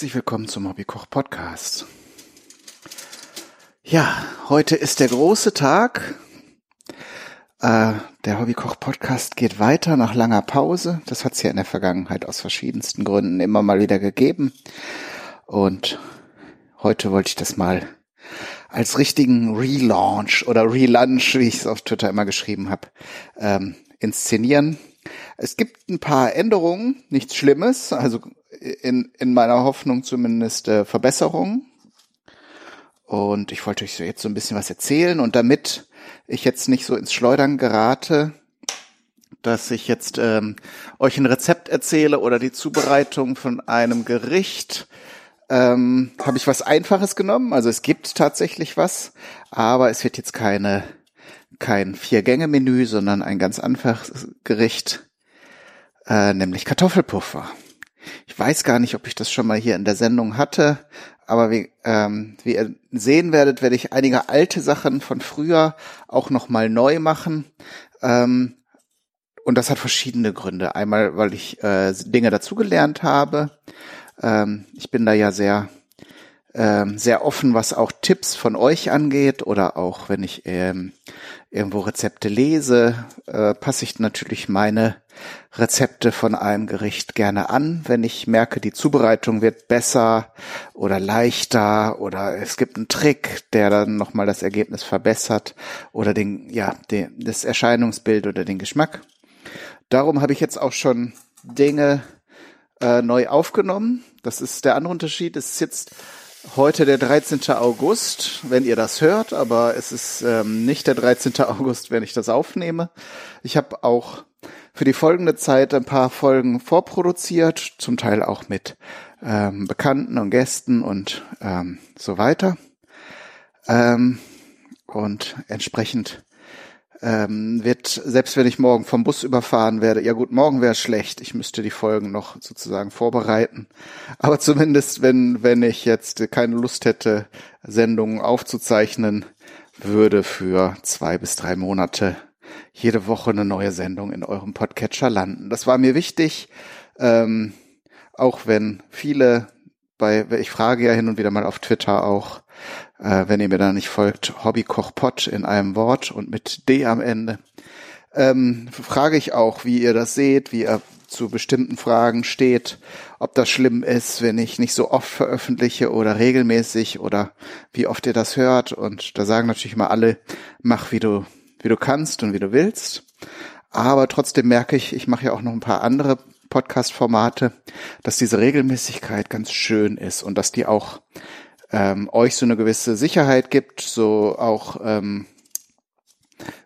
Herzlich willkommen zum Hobbykoch Podcast. Ja, heute ist der große Tag. Äh, der Hobbykoch Podcast geht weiter nach langer Pause. Das hat es ja in der Vergangenheit aus verschiedensten Gründen immer mal wieder gegeben. Und heute wollte ich das mal als richtigen Relaunch oder Relaunch, wie ich es auf Twitter immer geschrieben habe, ähm, inszenieren. Es gibt ein paar Änderungen, nichts Schlimmes, also in, in meiner Hoffnung zumindest äh, Verbesserungen. Und ich wollte euch jetzt so ein bisschen was erzählen und damit ich jetzt nicht so ins Schleudern gerate, dass ich jetzt ähm, euch ein Rezept erzähle oder die Zubereitung von einem Gericht, ähm, habe ich was Einfaches genommen. Also es gibt tatsächlich was, aber es wird jetzt keine kein Vier-Gänge-Menü, sondern ein ganz einfaches Gericht, äh, nämlich Kartoffelpuffer. Ich weiß gar nicht, ob ich das schon mal hier in der Sendung hatte, aber wie, ähm, wie ihr sehen werdet, werde ich einige alte Sachen von früher auch noch mal neu machen. Ähm, und das hat verschiedene Gründe. Einmal, weil ich äh, Dinge dazugelernt habe. Ähm, ich bin da ja sehr ähm, sehr offen, was auch Tipps von euch angeht oder auch wenn ich ähm, irgendwo Rezepte lese, äh, passe ich natürlich meine Rezepte von einem Gericht gerne an, wenn ich merke, die Zubereitung wird besser oder leichter oder es gibt einen Trick, der dann nochmal das Ergebnis verbessert oder den, ja, den, das Erscheinungsbild oder den Geschmack. Darum habe ich jetzt auch schon Dinge äh, neu aufgenommen. Das ist der andere Unterschied. Es ist jetzt heute der 13. August, wenn ihr das hört, aber es ist ähm, nicht der 13. August, wenn ich das aufnehme. Ich habe auch für die folgende Zeit ein paar Folgen vorproduziert, zum Teil auch mit ähm, Bekannten und Gästen und ähm, so weiter. Ähm, und entsprechend ähm, wird, selbst wenn ich morgen vom Bus überfahren werde, ja gut, morgen wäre schlecht, ich müsste die Folgen noch sozusagen vorbereiten. Aber zumindest, wenn, wenn ich jetzt keine Lust hätte, Sendungen aufzuzeichnen, würde für zwei bis drei Monate jede Woche eine neue Sendung in eurem Podcatcher landen. Das war mir wichtig, ähm, auch wenn viele bei, ich frage ja hin und wieder mal auf Twitter auch, äh, wenn ihr mir da nicht folgt, Hobbykochpot in einem Wort und mit D am Ende. Ähm, frage ich auch, wie ihr das seht, wie ihr zu bestimmten Fragen steht, ob das schlimm ist, wenn ich nicht so oft veröffentliche oder regelmäßig oder wie oft ihr das hört. Und da sagen natürlich mal alle, mach wie du, wie du kannst und wie du willst. Aber trotzdem merke ich, ich mache ja auch noch ein paar andere Podcast-Formate, dass diese Regelmäßigkeit ganz schön ist und dass die auch ähm, euch so eine gewisse Sicherheit gibt, so auch ähm,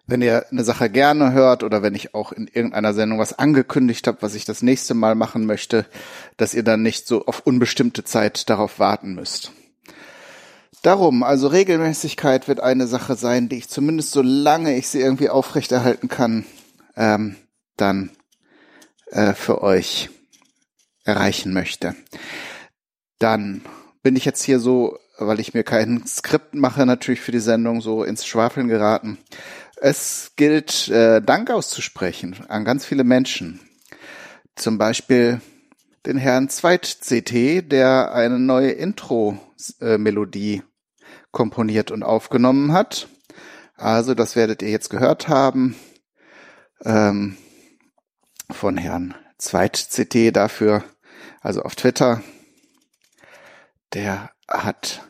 wenn ihr eine Sache gerne hört oder wenn ich auch in irgendeiner Sendung was angekündigt habe, was ich das nächste Mal machen möchte, dass ihr dann nicht so auf unbestimmte Zeit darauf warten müsst. Darum, also Regelmäßigkeit wird eine Sache sein, die ich zumindest solange ich sie irgendwie aufrechterhalten kann, ähm, dann äh, für euch erreichen möchte. Dann bin ich jetzt hier so, weil ich mir kein Skript mache, natürlich für die Sendung so ins Schwafeln geraten. Es gilt, äh, Dank auszusprechen an ganz viele Menschen. Zum Beispiel den Herrn Zweit-CT, der eine neue Intro-Melodie komponiert und aufgenommen hat. Also, das werdet ihr jetzt gehört haben ähm, von Herrn Zweit-CT dafür, also auf Twitter der hat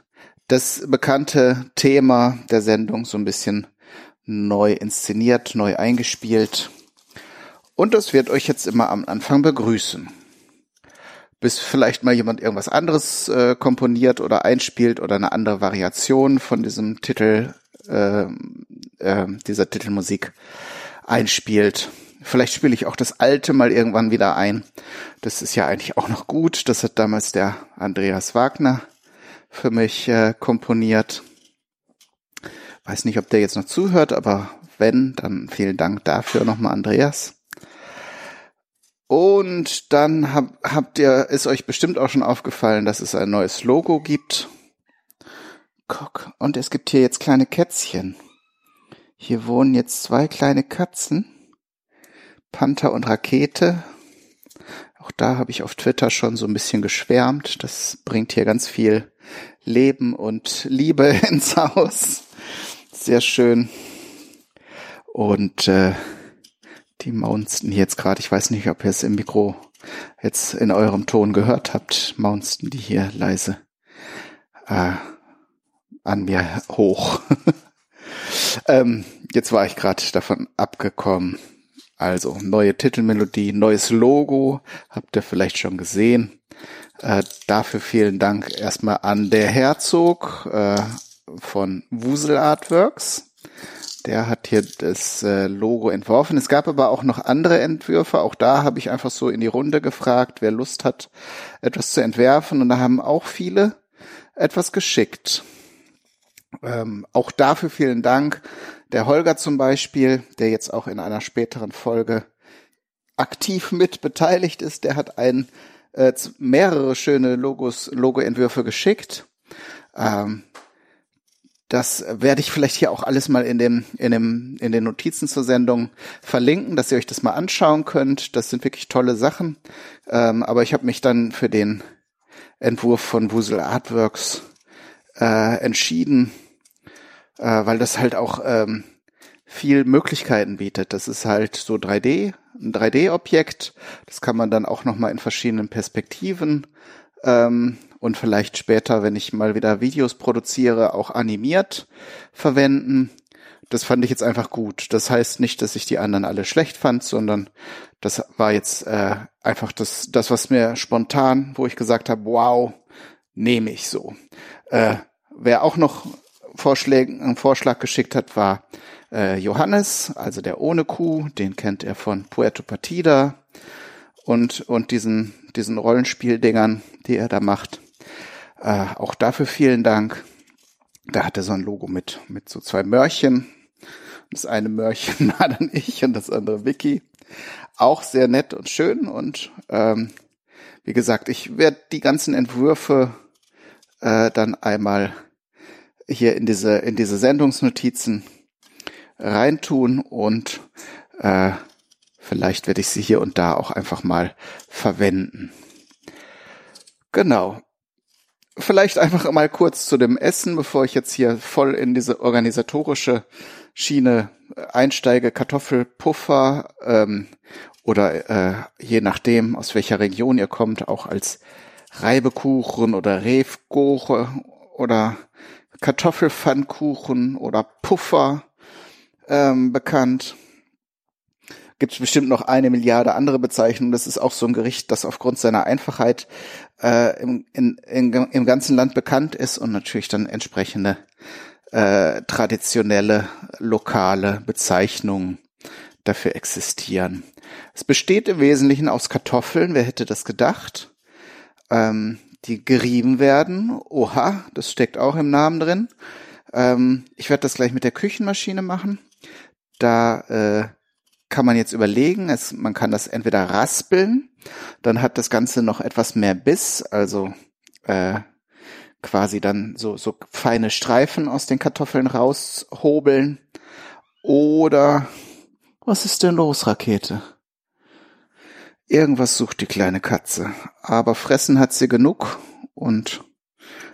das bekannte Thema der Sendung so ein bisschen neu inszeniert, neu eingespielt. Und das wird euch jetzt immer am Anfang begrüßen. Bis vielleicht mal jemand irgendwas anderes äh, komponiert oder einspielt oder eine andere Variation von diesem Titel, äh, äh, dieser Titelmusik einspielt. Vielleicht spiele ich auch das alte mal irgendwann wieder ein. Das ist ja eigentlich auch noch gut. Das hat damals der Andreas Wagner für mich äh, komponiert. Weiß nicht, ob der jetzt noch zuhört, aber wenn, dann vielen Dank dafür nochmal, Andreas. Und dann hab, habt ihr, ist euch bestimmt auch schon aufgefallen, dass es ein neues Logo gibt. Guck, und es gibt hier jetzt kleine Kätzchen. Hier wohnen jetzt zwei kleine Katzen. Panther und Rakete. Auch da habe ich auf Twitter schon so ein bisschen geschwärmt. Das bringt hier ganz viel Leben und Liebe ins Haus. Sehr schön. Und äh, die maunsten jetzt gerade. Ich weiß nicht, ob ihr es im Mikro jetzt in eurem Ton gehört habt. Maunsten die hier leise äh, an mir hoch. ähm, jetzt war ich gerade davon abgekommen. Also neue Titelmelodie, neues Logo, habt ihr vielleicht schon gesehen. Äh, dafür vielen Dank erstmal an der Herzog äh, von Wusel Artworks. Der hat hier das äh, Logo entworfen. Es gab aber auch noch andere Entwürfe. Auch da habe ich einfach so in die Runde gefragt, wer Lust hat, etwas zu entwerfen. Und da haben auch viele etwas geschickt. Ähm, auch dafür vielen Dank. Der Holger zum Beispiel, der jetzt auch in einer späteren Folge aktiv mit beteiligt ist, der hat ein äh, mehrere schöne Logos, Logoentwürfe geschickt. Ähm, das werde ich vielleicht hier auch alles mal in dem, in dem, in den Notizen zur Sendung verlinken, dass ihr euch das mal anschauen könnt. Das sind wirklich tolle Sachen. Ähm, aber ich habe mich dann für den Entwurf von Wusel Artworks äh, entschieden, äh, weil das halt auch ähm, viel Möglichkeiten bietet. Das ist halt so 3D, ein 3D-Objekt. Das kann man dann auch nochmal in verschiedenen Perspektiven ähm, und vielleicht später, wenn ich mal wieder Videos produziere, auch animiert verwenden. Das fand ich jetzt einfach gut. Das heißt nicht, dass ich die anderen alle schlecht fand, sondern das war jetzt äh, einfach das, das, was mir spontan, wo ich gesagt habe, wow, nehme ich so. Äh, wer auch noch Vorschläge, einen Vorschlag geschickt hat, war äh, Johannes, also der ohne Kuh, den kennt er von Puerto Partida und, und diesen, diesen Rollenspieldingern, die er da macht. Äh, auch dafür vielen Dank. Da hatte so ein Logo mit, mit so zwei Mörchen. Das eine Mörchen war dann ich und das andere Vicky. Auch sehr nett und schön und ähm, wie gesagt, ich werde die ganzen Entwürfe äh, dann einmal hier in diese, in diese Sendungsnotizen reintun und äh, vielleicht werde ich sie hier und da auch einfach mal verwenden. Genau. Vielleicht einfach mal kurz zu dem Essen, bevor ich jetzt hier voll in diese organisatorische Schiene einsteige. Kartoffelpuffer ähm, oder äh, je nachdem, aus welcher Region ihr kommt, auch als Reibekuchen oder Refkuchen oder Kartoffelpfannkuchen oder Puffer ähm, bekannt. Gibt es bestimmt noch eine Milliarde andere Bezeichnungen. Das ist auch so ein Gericht, das aufgrund seiner Einfachheit äh, im, in, in, im ganzen Land bekannt ist und natürlich dann entsprechende äh, traditionelle lokale Bezeichnungen dafür existieren. Es besteht im Wesentlichen aus Kartoffeln. Wer hätte das gedacht? Ähm, die gerieben werden. Oha, das steckt auch im Namen drin. Ähm, ich werde das gleich mit der Küchenmaschine machen. Da äh, kann man jetzt überlegen, es, man kann das entweder raspeln, dann hat das Ganze noch etwas mehr Biss, also äh, quasi dann so, so feine Streifen aus den Kartoffeln raushobeln. Oder was ist denn los, Rakete? Irgendwas sucht die kleine Katze. Aber fressen hat sie genug und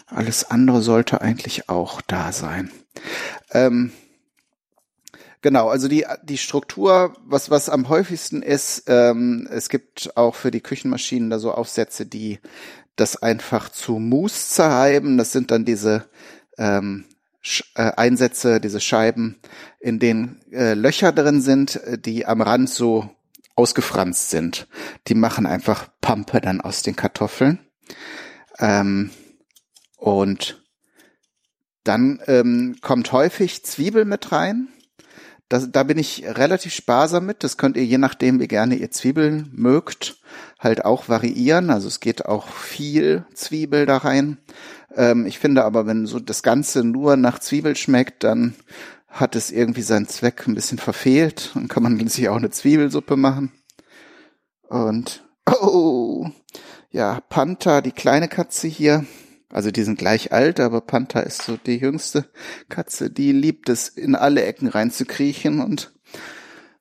alles andere sollte eigentlich auch da sein. Ähm, genau, also die, die Struktur, was, was am häufigsten ist, ähm, es gibt auch für die Küchenmaschinen da so Aufsätze, die das einfach zu Mousse zerreiben. Das sind dann diese ähm, äh, Einsätze, diese Scheiben, in denen äh, Löcher drin sind, die am Rand so ausgefranst sind. Die machen einfach Pampe dann aus den Kartoffeln. Ähm, und dann ähm, kommt häufig Zwiebel mit rein. Das, da bin ich relativ sparsam mit. Das könnt ihr je nachdem, wie gerne ihr Zwiebeln mögt, halt auch variieren. Also es geht auch viel Zwiebel da rein. Ähm, ich finde aber, wenn so das Ganze nur nach Zwiebel schmeckt, dann hat es irgendwie seinen Zweck ein bisschen verfehlt. Dann kann man sich auch eine Zwiebelsuppe machen. Und, oh, ja, Panther, die kleine Katze hier, also die sind gleich alt, aber Panther ist so die jüngste Katze, die liebt es, in alle Ecken reinzukriechen und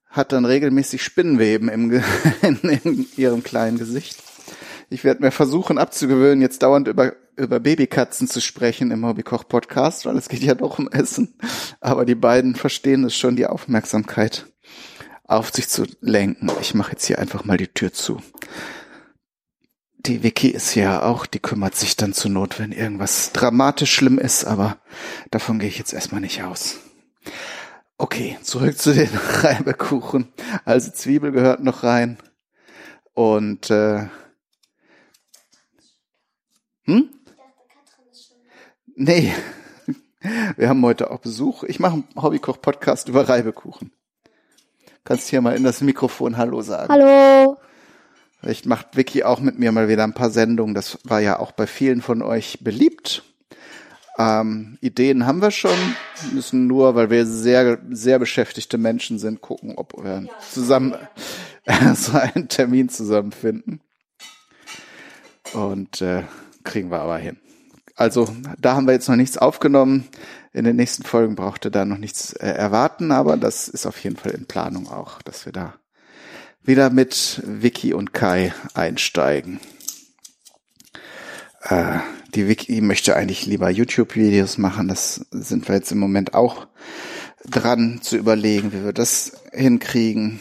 hat dann regelmäßig Spinnenweben im, in, in ihrem kleinen Gesicht. Ich werde mir versuchen abzugewöhnen, jetzt dauernd über, über Babykatzen zu sprechen im Hobbykoch-Podcast, weil es geht ja doch um Essen. Aber die beiden verstehen es schon, die Aufmerksamkeit auf sich zu lenken. Ich mache jetzt hier einfach mal die Tür zu. Die Vicky ist ja auch, die kümmert sich dann zur Not, wenn irgendwas dramatisch schlimm ist, aber davon gehe ich jetzt erstmal nicht aus. Okay, zurück zu den Reibekuchen. Also Zwiebel gehört noch rein. Und äh, hm? Nee. Wir haben heute auch Besuch. Ich mache einen Hobbykoch-Podcast über Reibekuchen. Kannst hier mal in das Mikrofon Hallo sagen. Hallo. Vielleicht macht Vicky auch mit mir mal wieder ein paar Sendungen. Das war ja auch bei vielen von euch beliebt. Ähm, Ideen haben wir schon, müssen nur, weil wir sehr, sehr beschäftigte Menschen sind, gucken, ob wir zusammen so einen Termin zusammenfinden. Und äh, kriegen wir aber hin. Also da haben wir jetzt noch nichts aufgenommen. In den nächsten Folgen braucht ihr da noch nichts äh, erwarten, aber das ist auf jeden Fall in Planung auch, dass wir da wieder mit Vicky und Kai einsteigen. Äh, die Wiki möchte eigentlich lieber YouTube-Videos machen. Das sind wir jetzt im Moment auch dran zu überlegen, wie wir das hinkriegen.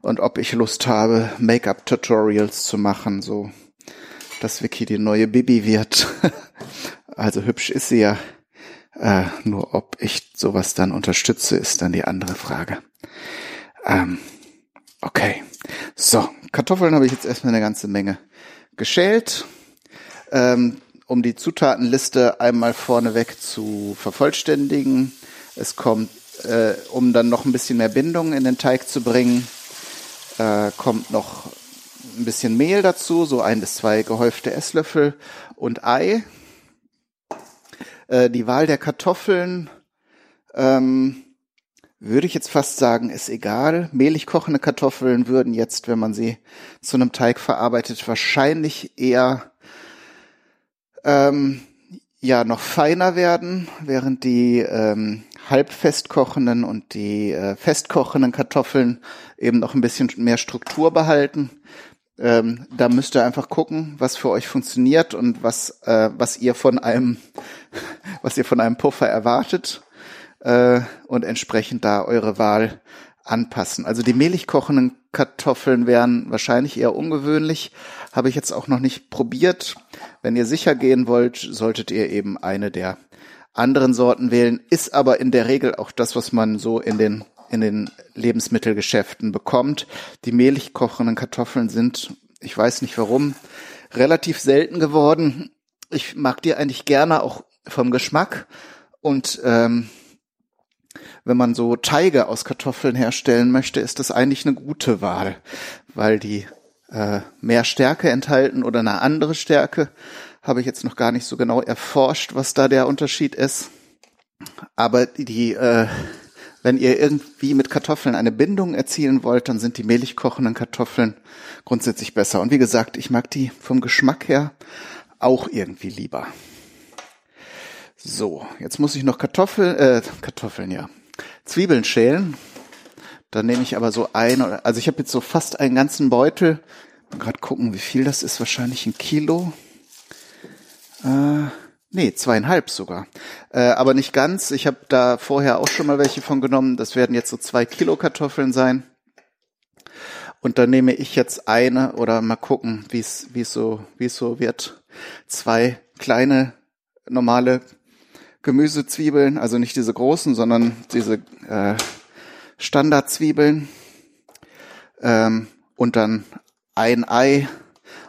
Und ob ich Lust habe, Make-up-Tutorials zu machen, so dass Vicky die neue Bibi wird. also hübsch ist sie ja. Äh, nur ob ich sowas dann unterstütze, ist dann die andere Frage. Ähm, okay. So, Kartoffeln habe ich jetzt erstmal eine ganze Menge geschält ähm, um die Zutatenliste einmal vorneweg zu vervollständigen. Es kommt, äh, um dann noch ein bisschen mehr Bindung in den Teig zu bringen, äh, kommt noch ein bisschen Mehl dazu, so ein bis zwei gehäufte Esslöffel und Ei. Äh, die Wahl der Kartoffeln ähm, würde ich jetzt fast sagen, ist egal. Mehlig kochende Kartoffeln würden jetzt, wenn man sie zu einem Teig verarbeitet, wahrscheinlich eher ähm, ja noch feiner werden, während die ähm, halb festkochenden und die äh, festkochenden Kartoffeln eben noch ein bisschen mehr Struktur behalten. Ähm, da müsst ihr einfach gucken, was für euch funktioniert und was äh, was ihr von einem was ihr von einem Puffer erwartet äh, und entsprechend da eure Wahl anpassen. Also die mehlig kochenden Kartoffeln wären wahrscheinlich eher ungewöhnlich, habe ich jetzt auch noch nicht probiert. Wenn ihr sicher gehen wollt, solltet ihr eben eine der anderen Sorten wählen, ist aber in der Regel auch das, was man so in den in den Lebensmittelgeschäften bekommt. Die mehlig kochenden Kartoffeln sind, ich weiß nicht warum, relativ selten geworden. Ich mag die eigentlich gerne auch vom Geschmack und ähm, wenn man so Teige aus Kartoffeln herstellen möchte, ist das eigentlich eine gute Wahl, weil die äh, mehr Stärke enthalten oder eine andere Stärke. Habe ich jetzt noch gar nicht so genau erforscht, was da der Unterschied ist. Aber die, äh, wenn ihr irgendwie mit Kartoffeln eine Bindung erzielen wollt, dann sind die mehlig kochenden Kartoffeln grundsätzlich besser. Und wie gesagt, ich mag die vom Geschmack her auch irgendwie lieber. So, jetzt muss ich noch Kartoffeln, äh, Kartoffeln, ja, Zwiebeln schälen. Dann nehme ich aber so ein, also ich habe jetzt so fast einen ganzen Beutel. Gerade gucken, wie viel das ist. Wahrscheinlich ein Kilo. Äh, nee, zweieinhalb sogar. Äh, aber nicht ganz. Ich habe da vorher auch schon mal welche von genommen. Das werden jetzt so zwei Kilo Kartoffeln sein. Und dann nehme ich jetzt eine oder mal gucken, wie es wie so wie so wird. Zwei kleine normale Gemüsezwiebeln, also nicht diese großen, sondern diese äh, Standardzwiebeln ähm, und dann ein Ei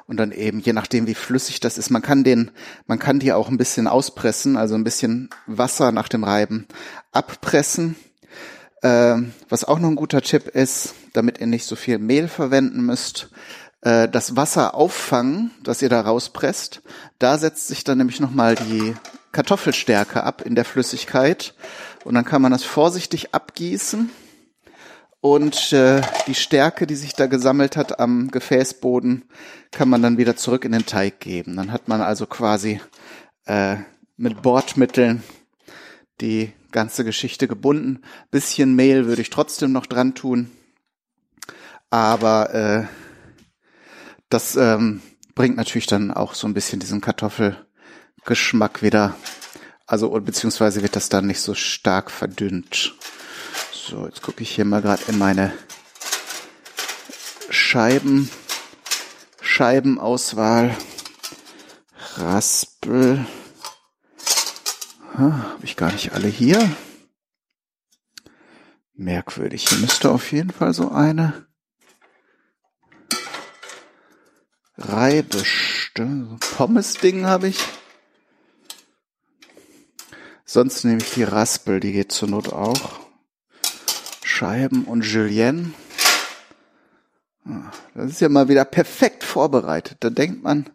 und dann eben je nachdem wie flüssig das ist, man kann den, man kann die auch ein bisschen auspressen, also ein bisschen Wasser nach dem Reiben abpressen. Ähm, was auch noch ein guter Tipp ist, damit ihr nicht so viel Mehl verwenden müsst, äh, das Wasser auffangen, das ihr da rauspresst. Da setzt sich dann nämlich nochmal die Kartoffelstärke ab in der Flüssigkeit und dann kann man das vorsichtig abgießen und äh, die Stärke, die sich da gesammelt hat am Gefäßboden, kann man dann wieder zurück in den Teig geben. Dann hat man also quasi äh, mit Bordmitteln die ganze Geschichte gebunden. Bisschen Mehl würde ich trotzdem noch dran tun. Aber äh, das ähm, bringt natürlich dann auch so ein bisschen diesen Kartoffelgeschmack wieder. Also beziehungsweise wird das dann nicht so stark verdünnt. So, jetzt gucke ich hier mal gerade in meine Scheiben, Scheibenauswahl. Raspel. Habe ich gar nicht alle hier. Merkwürdig. Hier müsste auf jeden Fall so eine Reibeste. Pommes-Ding habe ich. Sonst nehme ich die Raspel, die geht zur Not auch. Scheiben und Julienne. Ah, das ist ja mal wieder perfekt vorbereitet. Da denkt man,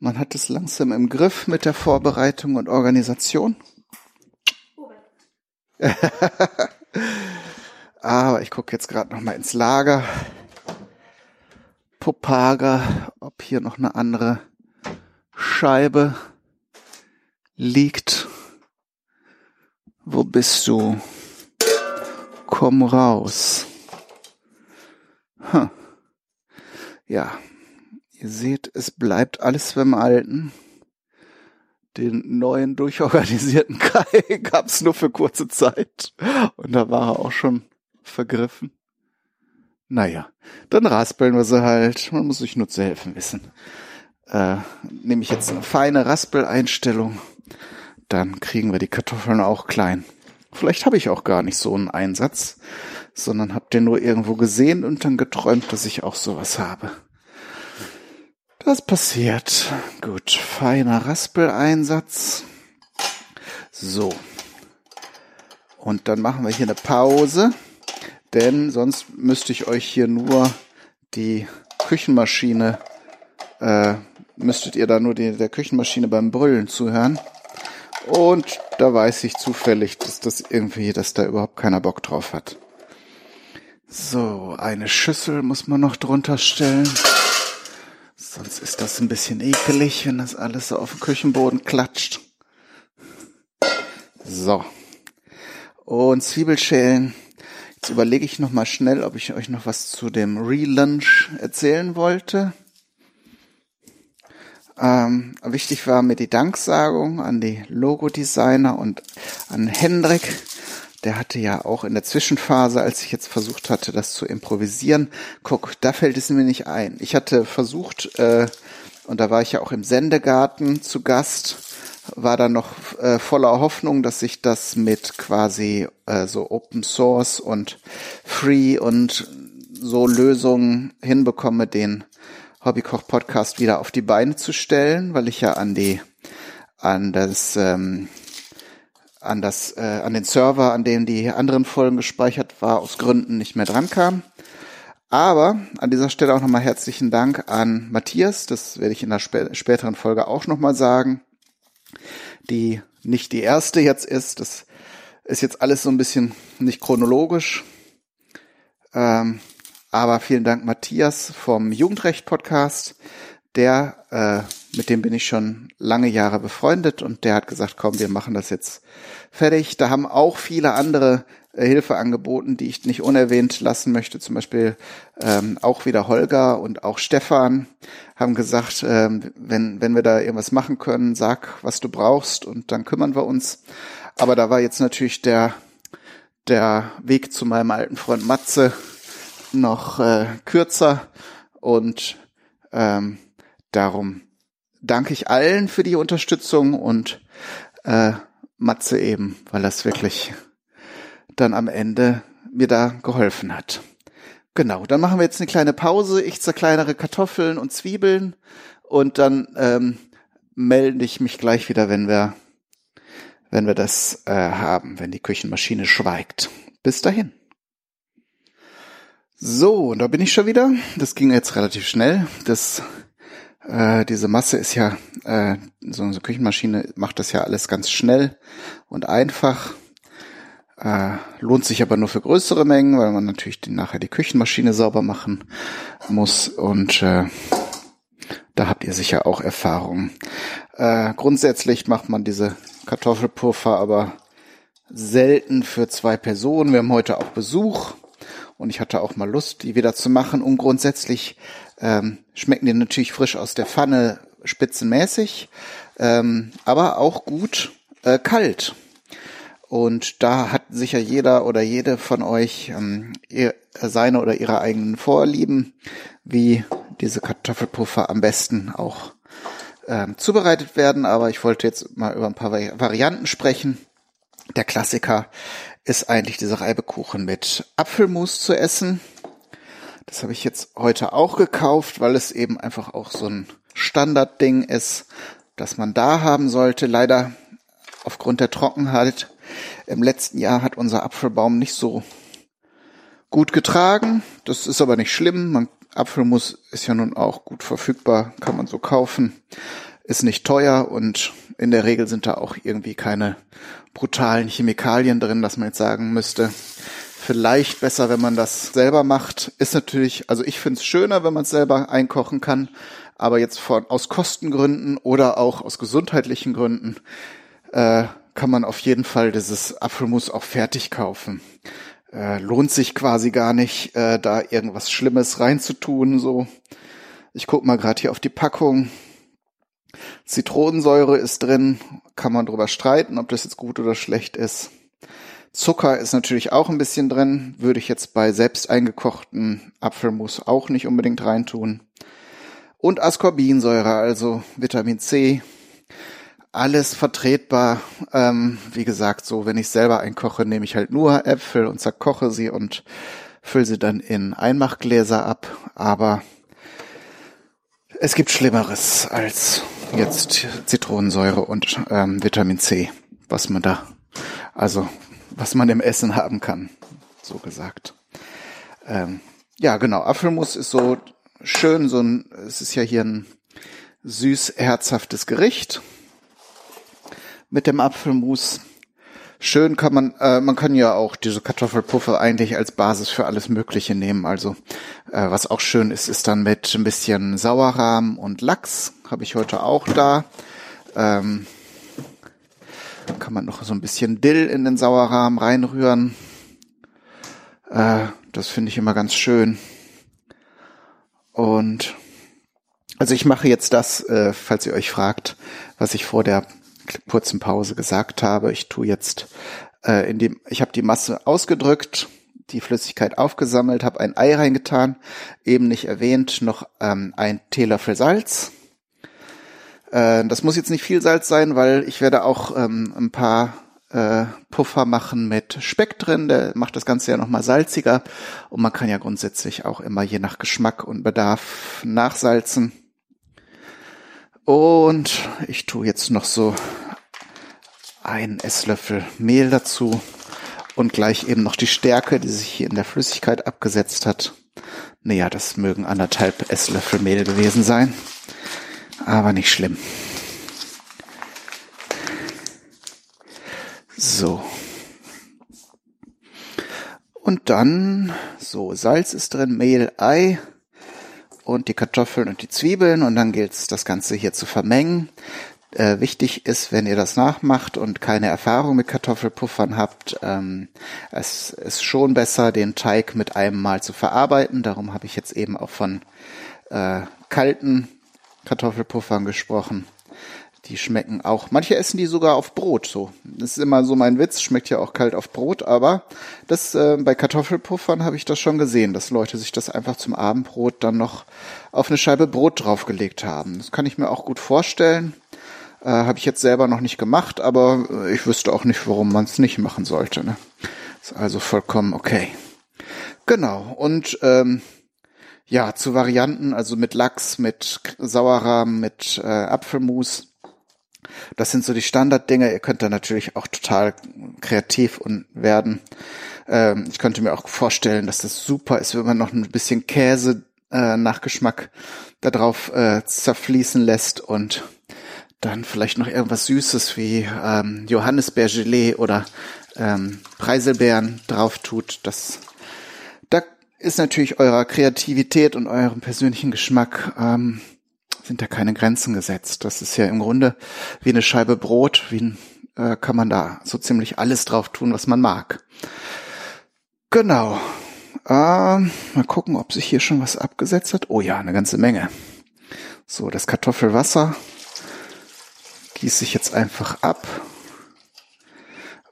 man hat es langsam im Griff mit der Vorbereitung und Organisation. Aber ich gucke jetzt gerade noch mal ins Lager. Popaga, ob hier noch eine andere Scheibe liegt. Wo bist du? Komm raus. Huh. Ja, ihr seht, es bleibt alles beim Alten. Den neuen durchorganisierten Kai gab's nur für kurze Zeit. Und da war er auch schon vergriffen. Naja, dann raspeln wir sie halt. Man muss sich nur zu helfen wissen. Äh, nehme ich jetzt eine feine Raspeleinstellung, dann kriegen wir die Kartoffeln auch klein. Vielleicht habe ich auch gar nicht so einen Einsatz, sondern habt ihr nur irgendwo gesehen und dann geträumt, dass ich auch sowas habe. Das passiert. Gut, feiner Raspeleinsatz. So. Und dann machen wir hier eine Pause denn sonst müsste ich euch hier nur die Küchenmaschine, äh, müsstet ihr da nur die, der Küchenmaschine beim Brüllen zuhören. Und da weiß ich zufällig, dass das irgendwie, dass da überhaupt keiner Bock drauf hat. So, eine Schüssel muss man noch drunter stellen. Sonst ist das ein bisschen ekelig, wenn das alles so auf dem Küchenboden klatscht. So. Und Zwiebelschälen Jetzt überlege ich noch mal schnell, ob ich euch noch was zu dem Relaunch erzählen wollte. Ähm, wichtig war mir die Danksagung an die Logodesigner und an Hendrik. Der hatte ja auch in der Zwischenphase, als ich jetzt versucht hatte, das zu improvisieren, guck, da fällt es mir nicht ein. Ich hatte versucht, äh, und da war ich ja auch im Sendegarten zu Gast, war dann noch äh, voller Hoffnung, dass ich das mit quasi äh, so Open Source und Free und so Lösungen hinbekomme, den Hobbykoch Podcast wieder auf die Beine zu stellen, weil ich ja an die an das ähm, an das äh, an den Server, an dem die anderen Folgen gespeichert war, aus Gründen nicht mehr dran kam. Aber an dieser Stelle auch nochmal herzlichen Dank an Matthias. Das werde ich in der spä späteren Folge auch nochmal sagen die nicht die erste jetzt ist. Das ist jetzt alles so ein bisschen nicht chronologisch. Ähm, aber vielen Dank Matthias vom Jugendrecht Podcast. Der, äh, mit dem bin ich schon lange Jahre befreundet und der hat gesagt, komm, wir machen das jetzt fertig. Da haben auch viele andere äh, Hilfe angeboten, die ich nicht unerwähnt lassen möchte. Zum Beispiel ähm, auch wieder Holger und auch Stefan haben gesagt, ähm, wenn, wenn wir da irgendwas machen können, sag, was du brauchst und dann kümmern wir uns. Aber da war jetzt natürlich der, der Weg zu meinem alten Freund Matze noch äh, kürzer und ähm, darum danke ich allen für die Unterstützung und äh, Matze eben, weil das wirklich dann am Ende mir da geholfen hat. Genau, dann machen wir jetzt eine kleine Pause. Ich zerkleinere Kartoffeln und Zwiebeln und dann ähm, melde ich mich gleich wieder, wenn wir, wenn wir das äh, haben, wenn die Küchenmaschine schweigt. Bis dahin. So, da bin ich schon wieder. Das ging jetzt relativ schnell. Das, äh, diese Masse ist ja, äh, so eine Küchenmaschine macht das ja alles ganz schnell und einfach. Äh, lohnt sich aber nur für größere Mengen, weil man natürlich die, nachher die Küchenmaschine sauber machen muss und äh, da habt ihr sicher auch Erfahrungen. Äh, grundsätzlich macht man diese Kartoffelpuffer aber selten für zwei Personen. Wir haben heute auch Besuch und ich hatte auch mal Lust, die wieder zu machen. Und grundsätzlich ähm, schmecken die natürlich frisch aus der Pfanne spitzenmäßig, ähm, aber auch gut äh, kalt. Und da hat sicher jeder oder jede von euch ähm, ihr, seine oder ihre eigenen Vorlieben, wie diese Kartoffelpuffer am besten auch ähm, zubereitet werden. Aber ich wollte jetzt mal über ein paar Varianten sprechen. Der Klassiker ist eigentlich dieser Reibekuchen mit Apfelmus zu essen. Das habe ich jetzt heute auch gekauft, weil es eben einfach auch so ein Standardding ist, das man da haben sollte. Leider aufgrund der Trockenheit im letzten Jahr hat unser Apfelbaum nicht so gut getragen. Das ist aber nicht schlimm. Man, Apfelmus ist ja nun auch gut verfügbar, kann man so kaufen. Ist nicht teuer und in der Regel sind da auch irgendwie keine brutalen Chemikalien drin, dass man jetzt sagen müsste, vielleicht besser, wenn man das selber macht. Ist natürlich, also ich finde es schöner, wenn man es selber einkochen kann, aber jetzt von aus Kostengründen oder auch aus gesundheitlichen Gründen äh, kann man auf jeden Fall dieses Apfelmus auch fertig kaufen. Äh, lohnt sich quasi gar nicht, äh, da irgendwas Schlimmes reinzutun. So, ich guck mal gerade hier auf die Packung. Zitronensäure ist drin, kann man drüber streiten, ob das jetzt gut oder schlecht ist. Zucker ist natürlich auch ein bisschen drin, würde ich jetzt bei selbst eingekochten Apfelmus auch nicht unbedingt reintun. Und Ascorbinsäure, also Vitamin C, alles vertretbar. Ähm, wie gesagt, so wenn ich selber einkoche, nehme ich halt nur Äpfel und zerkoche sie und fülle sie dann in Einmachgläser ab. Aber es gibt Schlimmeres als jetzt Zitronensäure und ähm, Vitamin C, was man da, also was man im Essen haben kann, so gesagt. Ähm, ja, genau. Apfelmus ist so schön, so ein, es ist ja hier ein süß herzhaftes Gericht mit dem Apfelmus. Schön kann man, äh, man kann ja auch diese Kartoffelpuffer eigentlich als Basis für alles Mögliche nehmen. Also äh, was auch schön ist, ist dann mit ein bisschen Sauerrahm und Lachs. Habe ich heute auch da. Ähm, kann man noch so ein bisschen Dill in den Sauerrahm reinrühren. Äh, das finde ich immer ganz schön. Und also ich mache jetzt das, äh, falls ihr euch fragt, was ich vor der kurzen Pause gesagt habe. Ich tue jetzt äh, in dem, ich habe die Masse ausgedrückt, die Flüssigkeit aufgesammelt, habe ein Ei reingetan, eben nicht erwähnt, noch ähm, ein Teelöffel Salz. Äh, das muss jetzt nicht viel Salz sein, weil ich werde auch ähm, ein paar äh, Puffer machen mit Speck drin, der macht das Ganze ja nochmal salziger und man kann ja grundsätzlich auch immer je nach Geschmack und Bedarf nachsalzen. Und ich tue jetzt noch so einen Esslöffel Mehl dazu und gleich eben noch die Stärke, die sich hier in der Flüssigkeit abgesetzt hat. Naja, das mögen anderthalb Esslöffel Mehl gewesen sein, aber nicht schlimm. So. Und dann, so, Salz ist drin, Mehl, Ei und die Kartoffeln und die Zwiebeln und dann gilt es, das Ganze hier zu vermengen. Äh, wichtig ist, wenn ihr das nachmacht und keine Erfahrung mit Kartoffelpuffern habt, ähm, es ist schon besser, den Teig mit einem Mal zu verarbeiten. Darum habe ich jetzt eben auch von äh, kalten Kartoffelpuffern gesprochen. Die schmecken auch. Manche essen die sogar auf Brot so. Das ist immer so mein Witz, schmeckt ja auch kalt auf Brot, aber das äh, bei Kartoffelpuffern habe ich das schon gesehen, dass Leute sich das einfach zum Abendbrot dann noch auf eine Scheibe Brot draufgelegt haben. Das kann ich mir auch gut vorstellen. Äh, habe ich jetzt selber noch nicht gemacht, aber äh, ich wüsste auch nicht, warum man es nicht machen sollte. Ne? Ist also vollkommen okay. Genau. Und ähm, ja, zu Varianten, also mit Lachs, mit Sauerrahm, mit äh, Apfelmus das sind so die Standarddinge. Ihr könnt da natürlich auch total kreativ und werden. Ähm, ich könnte mir auch vorstellen, dass das super ist, wenn man noch ein bisschen Käse äh, Nachgeschmack da drauf äh, zerfließen lässt und dann vielleicht noch irgendwas Süßes wie ähm, Johannisbeergelee oder ähm, Preiselbeeren drauf tut. Das da ist natürlich eurer Kreativität und eurem persönlichen Geschmack ähm, sind da keine Grenzen gesetzt. Das ist ja im Grunde wie eine Scheibe Brot, wie ein äh, kann man da so ziemlich alles drauf tun, was man mag. Genau. Ähm, mal gucken, ob sich hier schon was abgesetzt hat. Oh ja, eine ganze Menge. So, das Kartoffelwasser gieße ich jetzt einfach ab.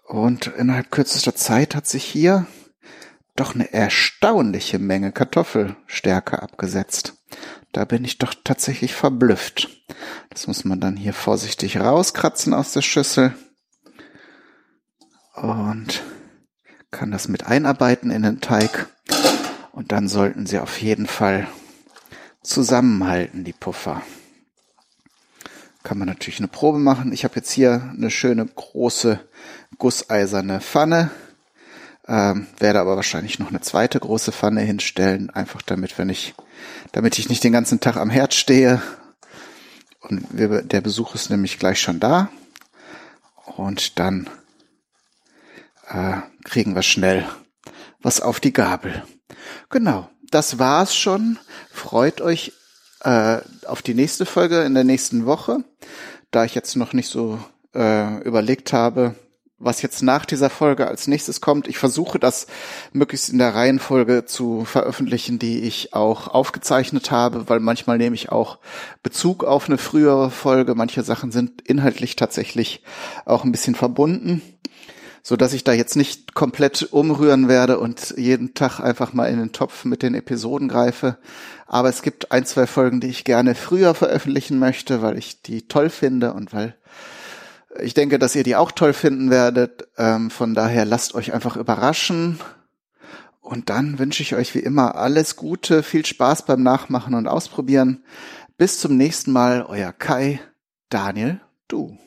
Und innerhalb kürzester Zeit hat sich hier doch eine erstaunliche Menge Kartoffelstärke abgesetzt. Da bin ich doch tatsächlich verblüfft. Das muss man dann hier vorsichtig rauskratzen aus der Schüssel. Und kann das mit einarbeiten in den Teig. Und dann sollten sie auf jeden Fall zusammenhalten, die Puffer. Kann man natürlich eine Probe machen. Ich habe jetzt hier eine schöne große gusseiserne Pfanne. Ähm, werde aber wahrscheinlich noch eine zweite große Pfanne hinstellen, einfach damit, wenn ich, damit ich nicht den ganzen Tag am Herd stehe. Und wir, der Besuch ist nämlich gleich schon da. Und dann äh, kriegen wir schnell was auf die Gabel. Genau, das war's schon. Freut euch äh, auf die nächste Folge in der nächsten Woche. Da ich jetzt noch nicht so äh, überlegt habe, was jetzt nach dieser Folge als nächstes kommt. Ich versuche das möglichst in der Reihenfolge zu veröffentlichen, die ich auch aufgezeichnet habe, weil manchmal nehme ich auch Bezug auf eine frühere Folge. Manche Sachen sind inhaltlich tatsächlich auch ein bisschen verbunden so dass ich da jetzt nicht komplett umrühren werde und jeden Tag einfach mal in den Topf mit den Episoden greife. Aber es gibt ein, zwei Folgen, die ich gerne früher veröffentlichen möchte, weil ich die toll finde und weil ich denke, dass ihr die auch toll finden werdet. Ähm, von daher lasst euch einfach überraschen. Und dann wünsche ich euch wie immer alles Gute, viel Spaß beim Nachmachen und Ausprobieren. Bis zum nächsten Mal, euer Kai, Daniel, du.